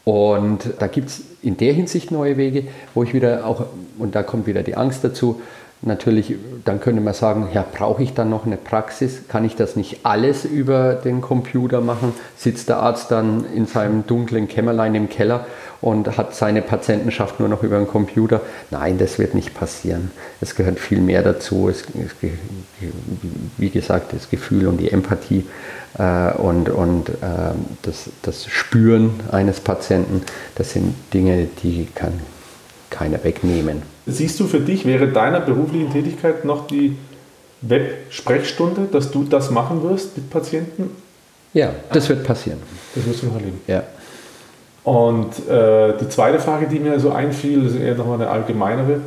Und da gibt es in der Hinsicht neue Wege, wo ich wieder auch, und da kommt wieder die Angst dazu, Natürlich, dann könnte man sagen, ja, brauche ich dann noch eine Praxis? Kann ich das nicht alles über den Computer machen? Sitzt der Arzt dann in seinem dunklen Kämmerlein im Keller und hat seine Patientenschaft nur noch über den Computer? Nein, das wird nicht passieren. Es gehört viel mehr dazu. Es, es, wie gesagt, das Gefühl und die Empathie äh, und, und äh, das, das Spüren eines Patienten, das sind Dinge, die kann keiner wegnehmen. Siehst du für dich, wäre deiner beruflichen Tätigkeit noch die Web-Sprechstunde, dass du das machen wirst mit Patienten? Ja, das wird passieren. Das wirst du noch erleben. Ja. Und äh, die zweite Frage, die mir so einfiel, ist eher nochmal eine allgemeinere.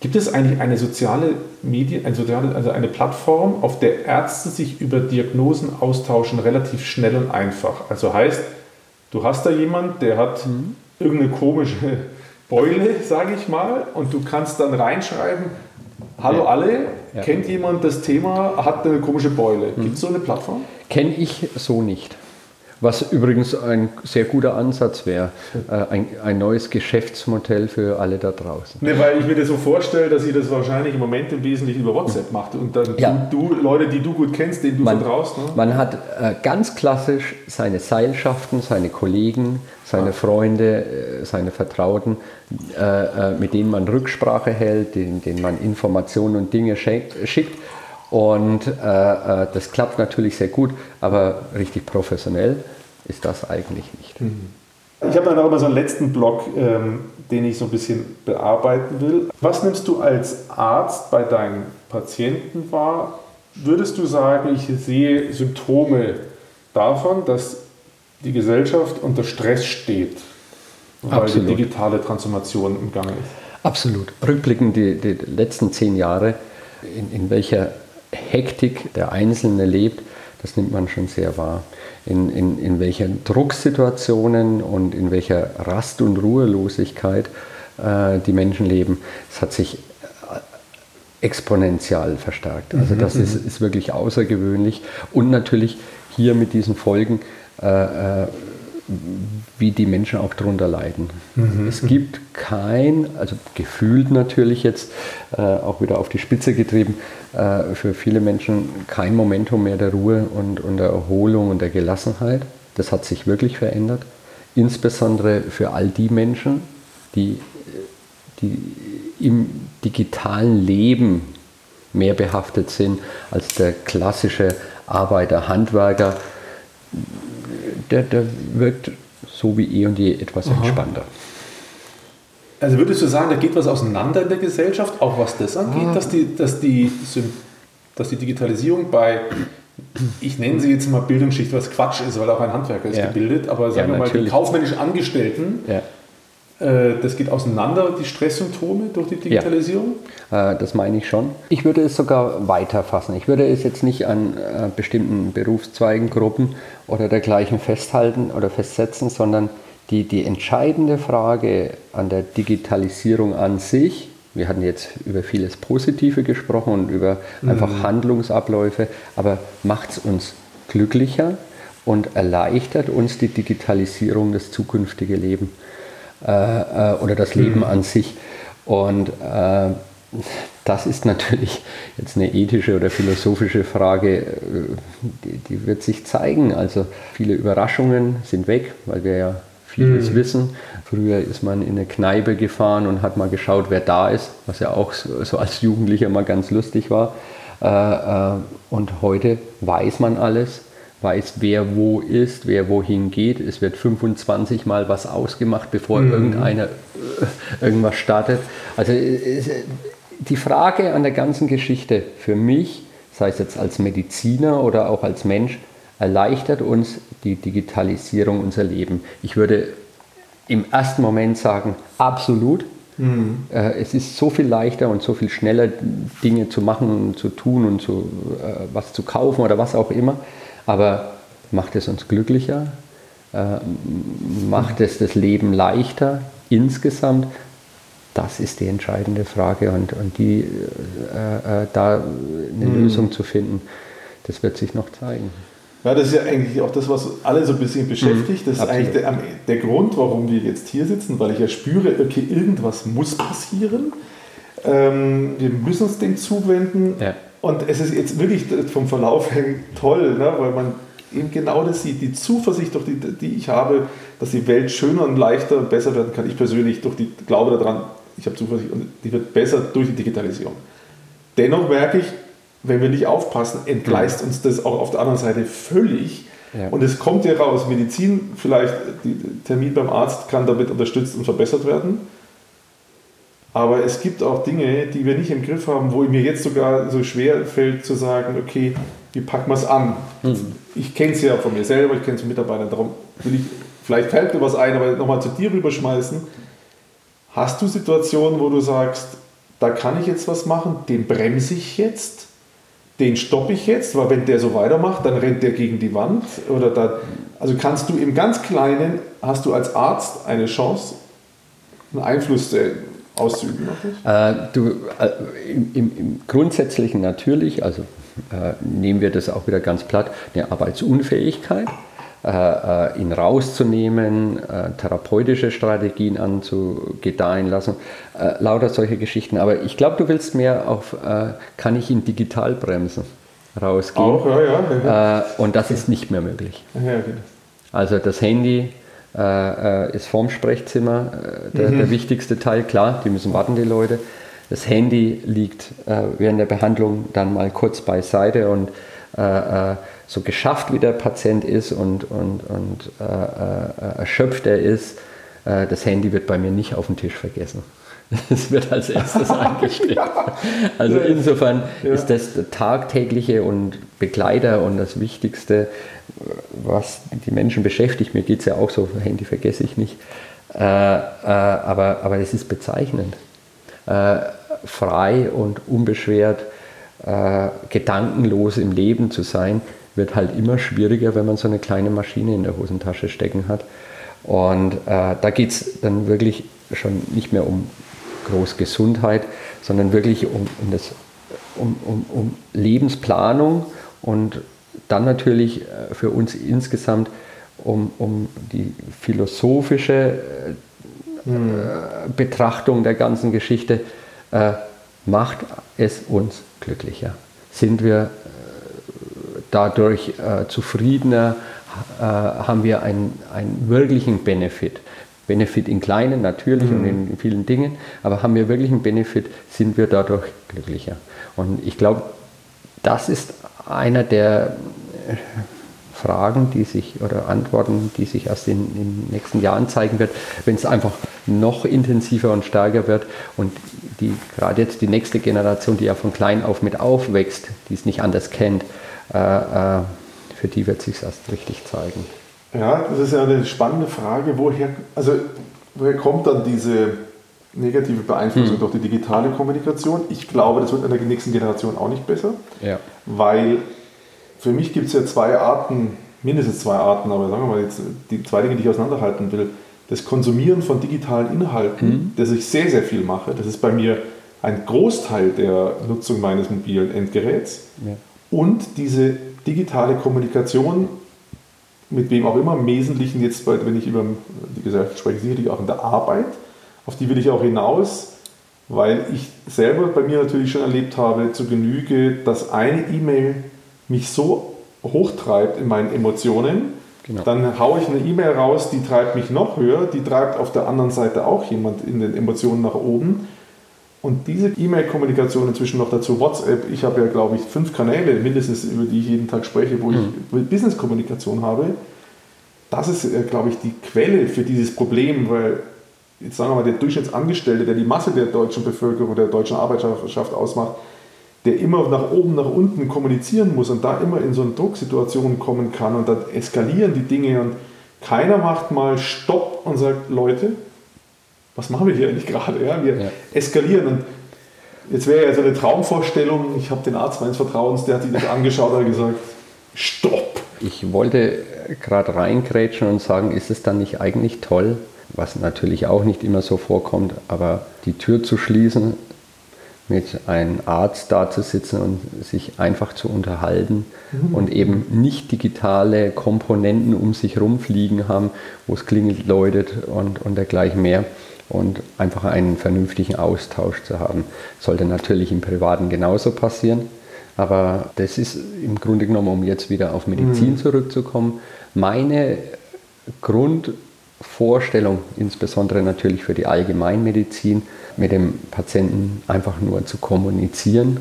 Gibt es eigentlich eine soziale Medien, eine soziale, also eine Plattform, auf der Ärzte sich über Diagnosen austauschen, relativ schnell und einfach? Also heißt, du hast da jemand, der hat mhm. irgendeine komische Beule, sage ich mal, und du kannst dann reinschreiben, hallo ja. alle, ja. kennt jemand das Thema, hat eine komische Beule. Gibt es so eine Plattform? Kenne ich so nicht. Was übrigens ein sehr guter Ansatz wäre, äh, ein, ein, neues Geschäftsmodell für alle da draußen. Ne, weil ich mir das so vorstelle, dass ihr das wahrscheinlich im Moment im Wesentlichen über WhatsApp macht und dann ja. du, du, Leute, die du gut kennst, denen du man, vertraust. Ne? Man hat äh, ganz klassisch seine Seilschaften, seine Kollegen, seine ah. Freunde, äh, seine Vertrauten, äh, äh, mit denen man Rücksprache hält, denen, denen man Informationen und Dinge schickt und äh, äh, das klappt natürlich sehr gut, aber richtig professionell ist das eigentlich nicht. Mhm. Ich habe dann auch immer so einen letzten Block, ähm, den ich so ein bisschen bearbeiten will. Was nimmst du als Arzt bei deinen Patienten wahr? Würdest du sagen, ich sehe Symptome davon, dass die Gesellschaft unter Stress steht, weil Absolut. die digitale Transformation im Gange ist? Absolut. Rückblickend die, die letzten zehn Jahre, in, in welcher Hektik der Einzelne lebt, das nimmt man schon sehr wahr. In, in, in welchen Drucksituationen und in welcher Rast- und Ruhelosigkeit äh, die Menschen leben, das hat sich äh, exponentiell verstärkt. Also das mhm. ist, ist wirklich außergewöhnlich. Und natürlich hier mit diesen Folgen äh, äh wie die Menschen auch darunter leiden. Mhm. Es gibt kein, also gefühlt natürlich jetzt äh, auch wieder auf die Spitze getrieben, äh, für viele Menschen kein Momentum mehr der Ruhe und, und der Erholung und der Gelassenheit. Das hat sich wirklich verändert. Insbesondere für all die Menschen, die, die im digitalen Leben mehr behaftet sind als der klassische Arbeiter, Handwerker. Der, der wirkt so wie eh und je etwas Aha. Also würdest du sagen, da geht was auseinander in der Gesellschaft, auch was das angeht, ah. dass, die, dass, die, dass die Digitalisierung bei, ich nenne sie jetzt mal Bildungsschicht, was Quatsch ist, weil auch ein Handwerker ist ja. gebildet, aber sagen ja, wir mal, die kaufmännischen Angestellten, ja. äh, das geht auseinander, die Stresssymptome durch die Digitalisierung? Äh, das meine ich schon. Ich würde es sogar weiter fassen. Ich würde es jetzt nicht an äh, bestimmten Berufszweigen, Gruppen oder dergleichen festhalten oder festsetzen, sondern die, die entscheidende Frage an der Digitalisierung an sich, wir hatten jetzt über vieles Positive gesprochen und über mhm. einfach Handlungsabläufe, aber macht es uns glücklicher und erleichtert uns die Digitalisierung das zukünftige Leben äh, äh, oder das Leben mhm. an sich. Und äh, das ist natürlich jetzt eine ethische oder philosophische Frage, äh, die, die, wird sich zeigen. Also viele Überraschungen sind weg, weil wir ja vieles mhm. wissen. Früher ist man in eine Kneipe gefahren und hat mal geschaut, wer da ist, was ja auch so, so als Jugendlicher mal ganz lustig war. Äh, äh, und heute weiß man alles, weiß, wer wo ist, wer wohin geht. Es wird 25 Mal was ausgemacht, bevor mhm. irgendeiner äh, irgendwas startet. Also die Frage an der ganzen Geschichte für mich, sei es jetzt als Mediziner oder auch als Mensch, erleichtert uns die Digitalisierung unser Leben. Ich würde im ersten Moment sagen, absolut. Mhm. Äh, es ist so viel leichter und so viel schneller, Dinge zu machen und zu tun und zu, äh, was zu kaufen oder was auch immer. Aber macht es uns glücklicher? Äh, macht es das Leben leichter insgesamt? Das ist die entscheidende Frage und, und die, äh, äh, da eine mhm. Lösung zu finden, das wird sich noch zeigen. Ja, das ist ja eigentlich auch das, was alle so ein bisschen beschäftigt. Das ist Absolut. eigentlich der, der, Grund, warum wir jetzt hier sitzen, weil ich ja spüre, okay, irgendwas muss passieren. Ähm, wir müssen uns dem zuwenden. Ja. Und es ist jetzt wirklich vom Verlauf her toll, ne? weil man eben genau das sieht, die Zuversicht, durch die, die ich habe, dass die Welt schöner und leichter und besser werden kann. Ich persönlich durch die glaube daran, ich habe Zuversicht und die wird besser durch die Digitalisierung. Dennoch merke ich, wenn wir nicht aufpassen, entgleist uns das auch auf der anderen Seite völlig. Ja. Und es kommt ja raus, Medizin, vielleicht der Termin beim Arzt kann damit unterstützt und verbessert werden. Aber es gibt auch Dinge, die wir nicht im Griff haben, wo mir jetzt sogar so schwer fällt zu sagen, okay, wie packen wir es an? Mhm. Ich kenne es ja von mir selber, ich kenne es von Mitarbeitern, darum will ich, vielleicht fällt mir was ein, aber nochmal zu dir rüberschmeißen. Hast du Situationen, wo du sagst, da kann ich jetzt was machen, den bremse ich jetzt? Den stoppe ich jetzt, weil wenn der so weitermacht, dann rennt der gegen die Wand. Oder da, also kannst du im ganz Kleinen, hast du als Arzt eine Chance, einen Einfluss auszuüben? Äh, du, äh, im, im, Grundsätzlichen natürlich, also äh, nehmen wir das auch wieder ganz platt, eine Arbeitsunfähigkeit. Äh, äh, ihn rauszunehmen, äh, therapeutische Strategien anzugedeihen lassen, lauter solche Geschichten. Aber ich glaube, du willst mehr auf, kann ich ihn digital bremsen, rausgehen. Auch, ja, ja. und das ist nicht mehr möglich. Ja, okay. Also das Handy ist vorm Sprechzimmer der, mhm. der wichtigste Teil, klar, die müssen warten, die Leute. Das Handy liegt während der Behandlung dann mal kurz beiseite und so geschafft wie der Patient ist und, und, und äh, äh, erschöpft er ist, äh, das Handy wird bei mir nicht auf den Tisch vergessen. Es wird als erstes eingestellt. Also insofern ja. ist das tagtägliche und Begleiter und das Wichtigste, was die Menschen beschäftigt. Mir geht es ja auch so, Handy vergesse ich nicht. Äh, äh, aber, aber es ist bezeichnend. Äh, frei und unbeschwert, gedankenlos im Leben zu sein, wird halt immer schwieriger, wenn man so eine kleine Maschine in der Hosentasche stecken hat. Und äh, da geht es dann wirklich schon nicht mehr um Großgesundheit, sondern wirklich um, um, das, um, um, um Lebensplanung und dann natürlich äh, für uns insgesamt um, um die philosophische äh, Betrachtung der ganzen Geschichte. Äh, macht es uns glücklicher? Sind wir äh, dadurch äh, zufriedener? Äh, haben wir einen, einen wirklichen Benefit? Benefit in kleinen natürlich mhm. und in vielen Dingen, aber haben wir wirklich einen Benefit, sind wir dadurch glücklicher. Und ich glaube, das ist einer der äh, Fragen, die sich oder Antworten, die sich erst in, in den nächsten Jahren zeigen wird, wenn es einfach noch intensiver und stärker wird und die gerade jetzt die nächste Generation, die ja von klein auf mit aufwächst, die es nicht anders kennt, äh, äh, für die wird sich erst richtig zeigen. Ja, das ist ja eine spannende Frage, woher, also, woher kommt dann diese negative Beeinflussung hm. durch die digitale Kommunikation? Ich glaube, das wird in der nächsten Generation auch nicht besser, ja. weil für mich gibt es ja zwei Arten, mindestens zwei Arten, aber sagen wir mal jetzt die zwei Dinge, die ich auseinanderhalten will. Das Konsumieren von digitalen Inhalten, mhm. das ich sehr, sehr viel mache, das ist bei mir ein Großteil der Nutzung meines mobilen Endgeräts. Ja. Und diese digitale Kommunikation, mit wem auch immer, im Wesentlichen jetzt, wenn ich über die Gesellschaft spreche, sicherlich auch in der Arbeit, auf die will ich auch hinaus, weil ich selber bei mir natürlich schon erlebt habe, zu Genüge, dass eine E-Mail mich so hochtreibt in meinen Emotionen, genau. dann haue ich eine E-Mail raus, die treibt mich noch höher, die treibt auf der anderen Seite auch jemand in den Emotionen nach oben. Und diese E-Mail-Kommunikation inzwischen noch dazu, WhatsApp, ich habe ja, glaube ich, fünf Kanäle mindestens, über die ich jeden Tag spreche, wo mhm. ich Business-Kommunikation habe. Das ist, äh, glaube ich, die Quelle für dieses Problem, weil jetzt sagen wir mal, der Durchschnittsangestellte, der die Masse der deutschen Bevölkerung, der deutschen Arbeiterschaft ausmacht, der immer nach oben, nach unten kommunizieren muss und da immer in so eine Drucksituation kommen kann und dann eskalieren die Dinge und keiner macht mal Stopp und sagt, Leute, was machen wir hier eigentlich gerade? Ja, wir ja. eskalieren und jetzt wäre ja so eine Traumvorstellung, ich habe den Arzt meines Vertrauens, der hat sich das angeschaut und gesagt, Stopp! Ich wollte gerade reingrätschen und sagen, ist es dann nicht eigentlich toll, was natürlich auch nicht immer so vorkommt, aber die Tür zu schließen, mit einem Arzt da zu sitzen und sich einfach zu unterhalten mhm. und eben nicht digitale Komponenten um sich rumfliegen haben, wo es klingelt, läutet und, und dergleichen mehr und einfach einen vernünftigen Austausch zu haben. Sollte natürlich im Privaten genauso passieren, aber das ist im Grunde genommen, um jetzt wieder auf Medizin mhm. zurückzukommen, meine Grundvorstellung, insbesondere natürlich für die Allgemeinmedizin, mit dem Patienten einfach nur zu kommunizieren,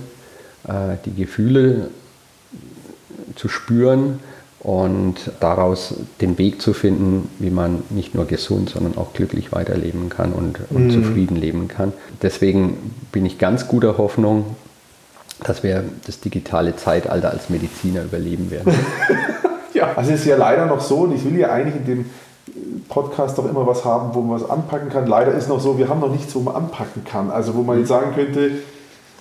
äh, die Gefühle zu spüren und daraus den Weg zu finden, wie man nicht nur gesund, sondern auch glücklich weiterleben kann und, und mhm. zufrieden leben kann. Deswegen bin ich ganz guter Hoffnung, dass wir das digitale Zeitalter als Mediziner überleben werden. ja, also es ist ja leider noch so, und ich will ja eigentlich in dem Podcast doch immer was haben, wo man was anpacken kann. Leider ist noch so, wir haben noch nichts, wo man anpacken kann. Also wo man jetzt sagen könnte,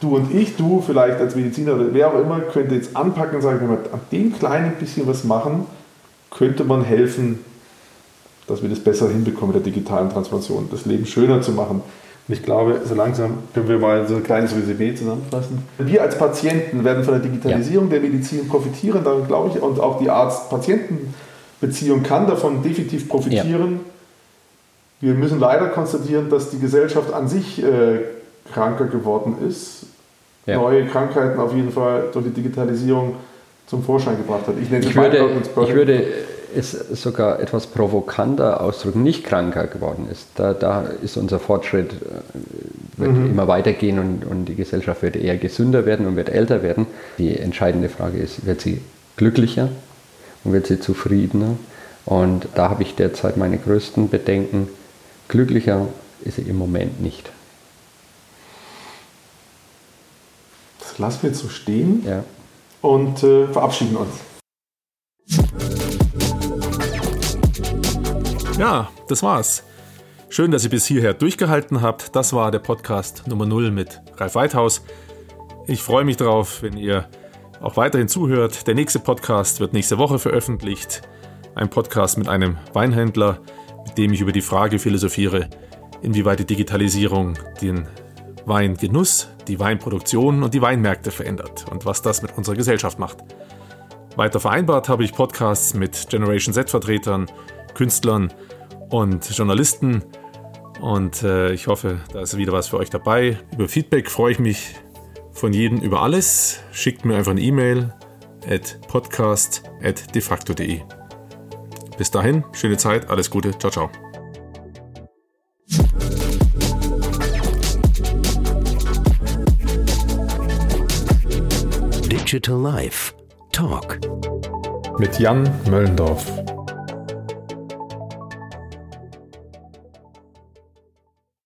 du und ich, du vielleicht als Mediziner oder wer auch immer, könnte jetzt anpacken und sagen, wenn wir an dem kleinen bisschen was machen, könnte man helfen, dass wir das besser hinbekommen mit der digitalen Transformation, das Leben schöner zu machen. Und ich glaube, so langsam können wir mal so ein kleines Resümee zusammenfassen. Wir als Patienten werden von der Digitalisierung ja. der Medizin profitieren, daran glaube ich, und auch die Arzt-Patienten- Beziehung kann davon definitiv profitieren. Ja. Wir müssen leider konstatieren, dass die Gesellschaft an sich äh, kranker geworden ist. Ja. Neue Krankheiten auf jeden Fall durch die Digitalisierung zum Vorschein gebracht hat. Ich, nenne ich, würde, ich würde es sogar etwas provokanter ausdrücken, nicht kranker geworden ist. Da, da ist unser Fortschritt, äh, wird mhm. immer weitergehen und, und die Gesellschaft wird eher gesünder werden und wird älter werden. Die entscheidende Frage ist, wird sie glücklicher und wird sie zufriedener. Und da habe ich derzeit meine größten Bedenken. Glücklicher ist sie im Moment nicht. Das lassen wir jetzt so stehen ja. und äh, verabschieden uns. Ja, das war's. Schön, dass ihr bis hierher durchgehalten habt. Das war der Podcast Nummer 0 mit Ralf Weithaus. Ich freue mich darauf, wenn ihr auch weiterhin zuhört. Der nächste Podcast wird nächste Woche veröffentlicht. Ein Podcast mit einem Weinhändler, mit dem ich über die Frage philosophiere, inwieweit die Digitalisierung den Weingenuss, die Weinproduktion und die Weinmärkte verändert und was das mit unserer Gesellschaft macht. Weiter vereinbart habe ich Podcasts mit Generation Z-Vertretern, Künstlern und Journalisten. Und äh, ich hoffe, da ist wieder was für euch dabei. Über Feedback freue ich mich von jedem über alles. Schickt mir einfach eine E-Mail at podcast at defacto.de. Bis dahin, schöne Zeit, alles Gute, ciao, ciao. Digital Life Talk mit Jan Möllendorf.